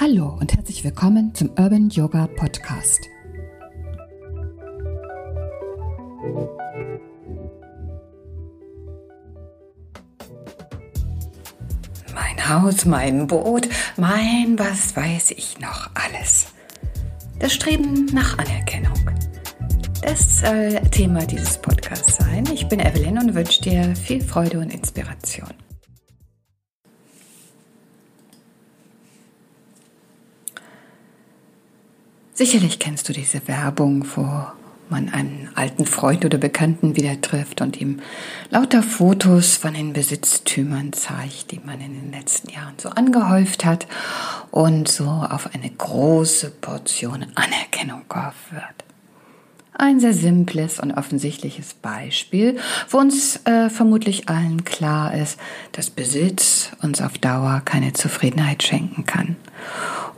Hallo und herzlich willkommen zum Urban Yoga Podcast. Mein Haus, mein Boot, mein was weiß ich noch alles. Das Streben nach Anerkennung. Das soll Thema dieses Podcasts sein. Ich bin Evelyn und wünsche dir viel Freude und Inspiration. Sicherlich kennst du diese Werbung, wo man einen alten Freund oder Bekannten wieder trifft und ihm lauter Fotos von den Besitztümern zeigt, die man in den letzten Jahren so angehäuft hat und so auf eine große Portion Anerkennung gehofft wird. Ein sehr simples und offensichtliches Beispiel, wo uns äh, vermutlich allen klar ist, dass Besitz uns auf Dauer keine Zufriedenheit schenken kann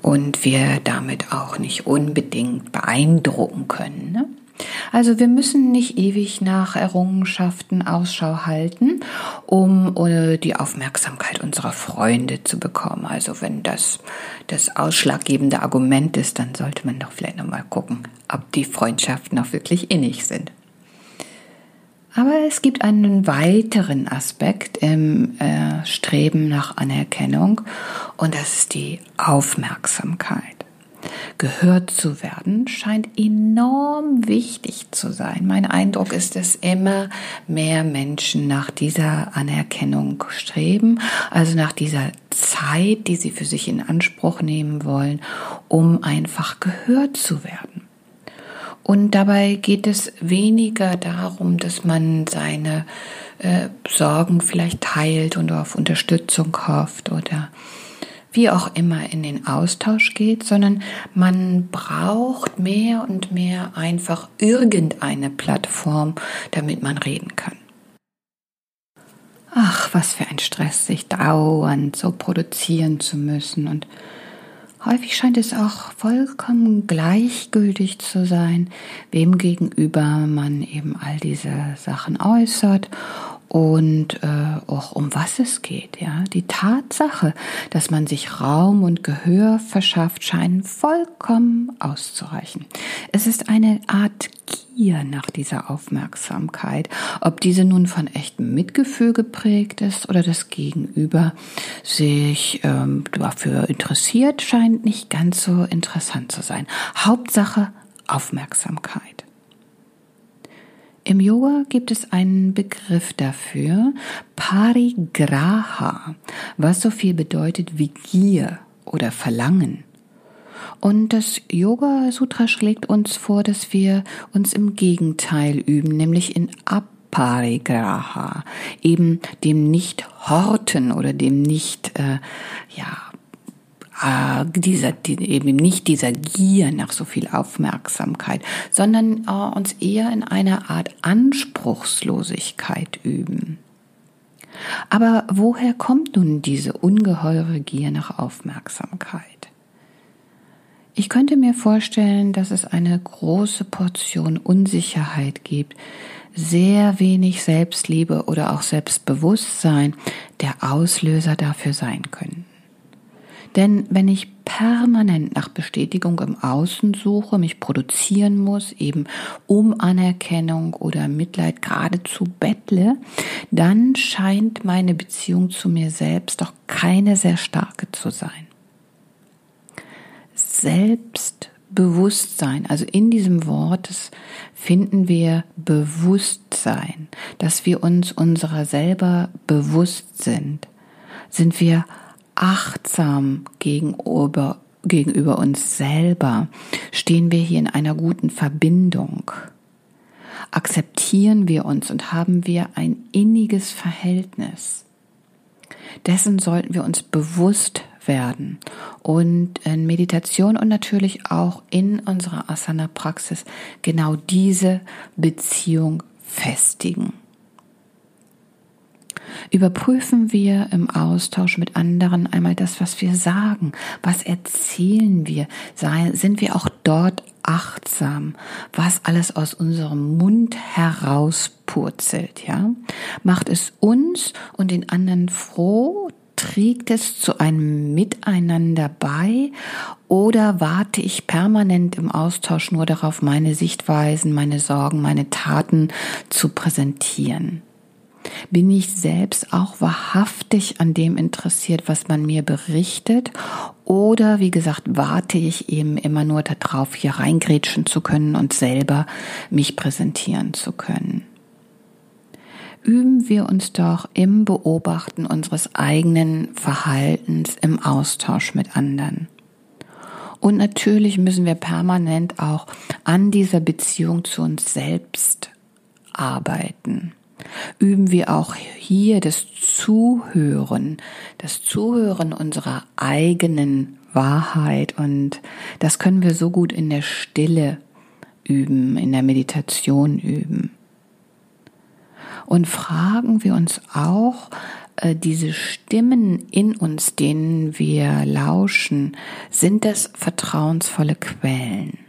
und wir damit auch nicht unbedingt beeindrucken können. Ne? Also wir müssen nicht ewig nach Errungenschaften Ausschau halten, um äh, die Aufmerksamkeit unserer Freunde zu bekommen. Also wenn das das ausschlaggebende Argument ist, dann sollte man doch vielleicht nochmal gucken, ob die Freundschaften auch wirklich innig sind. Aber es gibt einen weiteren Aspekt im äh, Streben nach Anerkennung und das ist die Aufmerksamkeit. Gehört zu werden scheint enorm wichtig zu sein. Mein Eindruck ist, dass immer mehr Menschen nach dieser Anerkennung streben, also nach dieser Zeit, die sie für sich in Anspruch nehmen wollen, um einfach gehört zu werden. Und dabei geht es weniger darum, dass man seine äh, Sorgen vielleicht teilt und auf Unterstützung hofft oder wie auch immer in den Austausch geht, sondern man braucht mehr und mehr einfach irgendeine Plattform, damit man reden kann. Ach, was für ein Stress, sich dauernd so produzieren zu müssen und Häufig scheint es auch vollkommen gleichgültig zu sein, wem gegenüber man eben all diese Sachen äußert und äh, auch um was es geht. Ja, die Tatsache, dass man sich Raum und Gehör verschafft, scheinen vollkommen auszureichen. Es ist eine Art Gier nach dieser Aufmerksamkeit, ob diese nun von echtem Mitgefühl geprägt ist oder das Gegenüber sich ähm, dafür interessiert, scheint nicht ganz so interessant zu sein. Hauptsache Aufmerksamkeit. Im Yoga gibt es einen Begriff dafür, Parigraha, was so viel bedeutet wie Gier oder Verlangen. Und das Yoga Sutra schlägt uns vor, dass wir uns im Gegenteil üben, nämlich in Aparigraha, eben dem Nicht-Horten oder dem nicht, äh, ja, äh, dieser, die, eben nicht dieser Gier nach so viel Aufmerksamkeit, sondern äh, uns eher in einer Art Anspruchslosigkeit üben. Aber woher kommt nun diese ungeheure Gier nach Aufmerksamkeit? Ich könnte mir vorstellen, dass es eine große Portion Unsicherheit gibt, sehr wenig Selbstliebe oder auch Selbstbewusstsein der Auslöser dafür sein können. Denn wenn ich permanent nach Bestätigung im Außen suche, mich produzieren muss, eben um Anerkennung oder Mitleid geradezu bettle, dann scheint meine Beziehung zu mir selbst doch keine sehr starke zu sein. Selbstbewusstsein. Also in diesem Wort finden wir Bewusstsein, dass wir uns unserer selber bewusst sind. Sind wir achtsam gegenüber, gegenüber uns selber? Stehen wir hier in einer guten Verbindung? Akzeptieren wir uns und haben wir ein inniges Verhältnis? Dessen sollten wir uns bewusst werden. Und in Meditation und natürlich auch in unserer Asana-Praxis genau diese Beziehung festigen. Überprüfen wir im Austausch mit anderen einmal das, was wir sagen. Was erzählen wir? Sind wir auch dort achtsam, was alles aus unserem Mund herauspurzelt, ja? Macht es uns und den anderen froh, trägt es zu einem Miteinander bei oder warte ich permanent im Austausch nur darauf, meine Sichtweisen, meine Sorgen, meine Taten zu präsentieren? Bin ich selbst auch wahrhaftig an dem interessiert, was man mir berichtet? Oder wie gesagt, warte ich eben immer nur darauf, hier reingrätschen zu können und selber mich präsentieren zu können? Üben wir uns doch im Beobachten unseres eigenen Verhaltens im Austausch mit anderen. Und natürlich müssen wir permanent auch an dieser Beziehung zu uns selbst arbeiten üben wir auch hier das Zuhören, das Zuhören unserer eigenen Wahrheit und das können wir so gut in der Stille üben, in der Meditation üben. Und fragen wir uns auch, äh, diese Stimmen in uns, denen wir lauschen, sind das vertrauensvolle Quellen?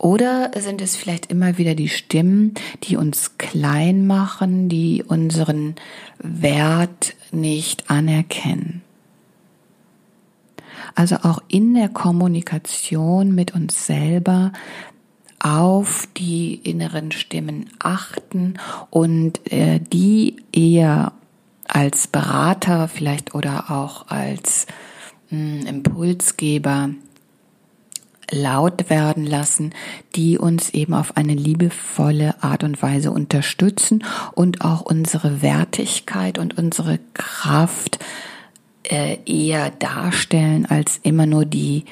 Oder sind es vielleicht immer wieder die Stimmen, die uns klein machen, die unseren Wert nicht anerkennen? Also auch in der Kommunikation mit uns selber auf die inneren Stimmen achten und äh, die eher als Berater vielleicht oder auch als mh, hm, Impulsgeber laut werden lassen, die uns eben auf eine liebevolle Art und Weise unterstützen und auch unsere Wertigkeit und unsere Kraft äh, eher darstellen als immer nur die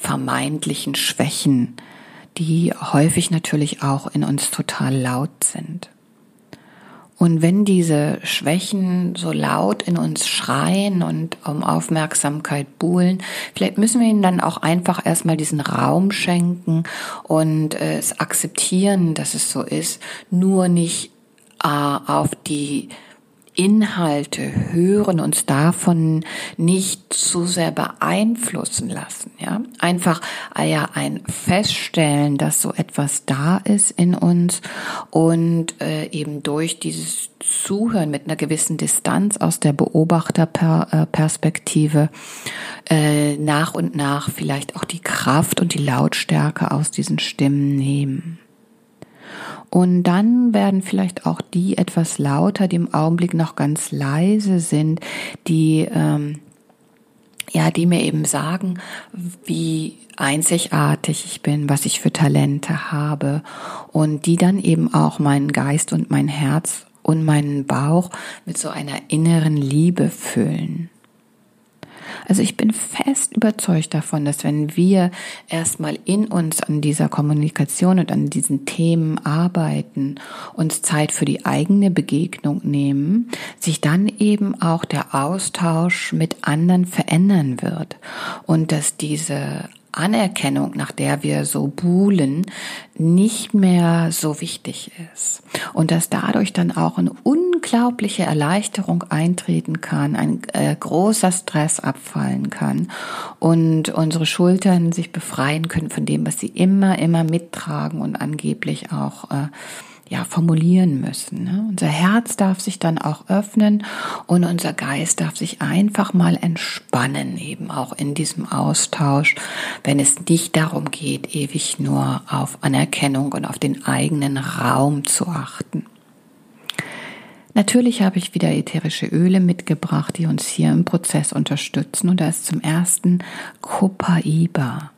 vermeintlichen Schwächen, die häufig natürlich auch in uns total laut sind. Und wenn diese Schwächen so laut in uns schreien und um Aufmerksamkeit buhlen, vielleicht müssen wir ihnen dann auch einfach erstmal diesen Raum schenken und äh, es akzeptieren, dass es so ist, nur nicht äh, auf die Inhalte hören, uns davon nicht zu sehr beeinflussen lassen, ja. Einfach, ah ja, ein Feststellen, dass so etwas da ist in uns und äh, eben durch dieses Zuhören mit einer gewissen Distanz aus der Beobachterperspektive äh, nach und nach vielleicht auch die Kraft und die Lautstärke aus diesen Stimmen nehmen. Und dann werden vielleicht auch die etwas lauter, die im Augenblick noch ganz leise sind, die ähm, ja, die mir eben sagen, wie einzigartig ich bin, was ich für Talente habe und die dann eben auch meinen Geist und mein Herz und meinen Bauch mit so einer inneren Liebe füllen. Also ich bin fest überzeugt davon, dass wenn wir erstmal in uns an dieser Kommunikation und an diesen Themen arbeiten, uns Zeit für die eigene Begegnung nehmen, sich dann eben auch der Austausch mit anderen verändern wird und dass diese Anerkennung, nach der wir so buhlen, nicht mehr so wichtig ist. Und dass dadurch dann auch eine unglaubliche Erleichterung eintreten kann, ein äh, großer Stress abfallen kann und unsere Schultern sich befreien können von dem, was sie immer, immer mittragen und angeblich auch äh, ja, formulieren müssen. Ne? Unser Herz darf sich dann auch öffnen und unser Geist darf sich einfach mal entspannen, eben auch in diesem Austausch, wenn es nicht darum geht, ewig nur auf Anerkennung und auf den eigenen Raum zu achten. Natürlich habe ich wieder ätherische Öle mitgebracht, die uns hier im Prozess unterstützen. Und da ist zum ersten Copaiba.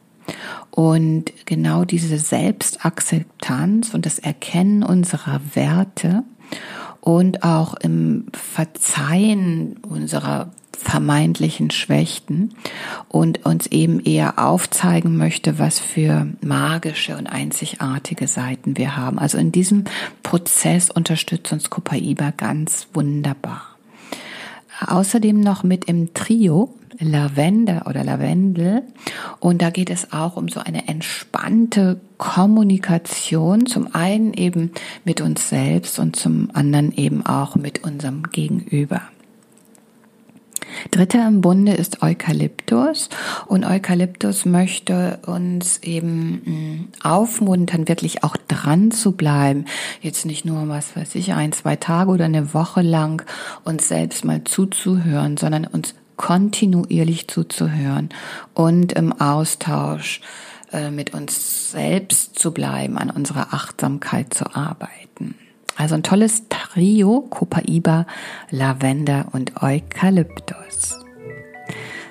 Und genau diese Selbstakzeptanz und das Erkennen unserer Werte und auch im Verzeihen unserer vermeintlichen Schwächten und uns eben eher aufzeigen möchte, was für magische und einzigartige Seiten wir haben. Also in diesem Prozess unterstützt uns Copaiba ganz wunderbar. Außerdem noch mit im Trio Lavender oder Lavendel. Und da geht es auch um so eine entspannte Kommunikation, zum einen eben mit uns selbst und zum anderen eben auch mit unserem Gegenüber. Dritter im Bunde ist Eukalyptus und Eukalyptus möchte uns eben mm, aufmuntern, wirklich auch dran zu bleiben. Jetzt nicht nur, was weiß ich, ein, zwei Tage oder eine Woche lang uns selbst mal zuzuhören, sondern uns kontinuierlich zuzuhören und im Austausch äh, mit uns selbst zu bleiben, an unserer Achtsamkeit zu arbeiten. Also ein tolles Trio, Copaiba, Lavender und Eukalyptus.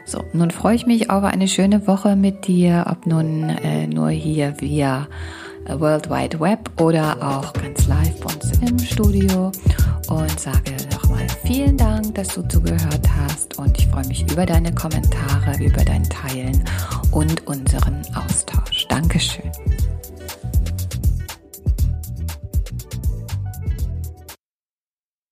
So, nun freue ich mich auf eine schöne Woche mit dir, ob nun äh, nur hier via äh, World Wide Web oder auch ganz live bei uns im Studio und sage nochmal vielen Dank, dass du zugehört hast und ich freue mich über deine Kommentare, über dein Teilen und unseren Austausch. Dankeschön.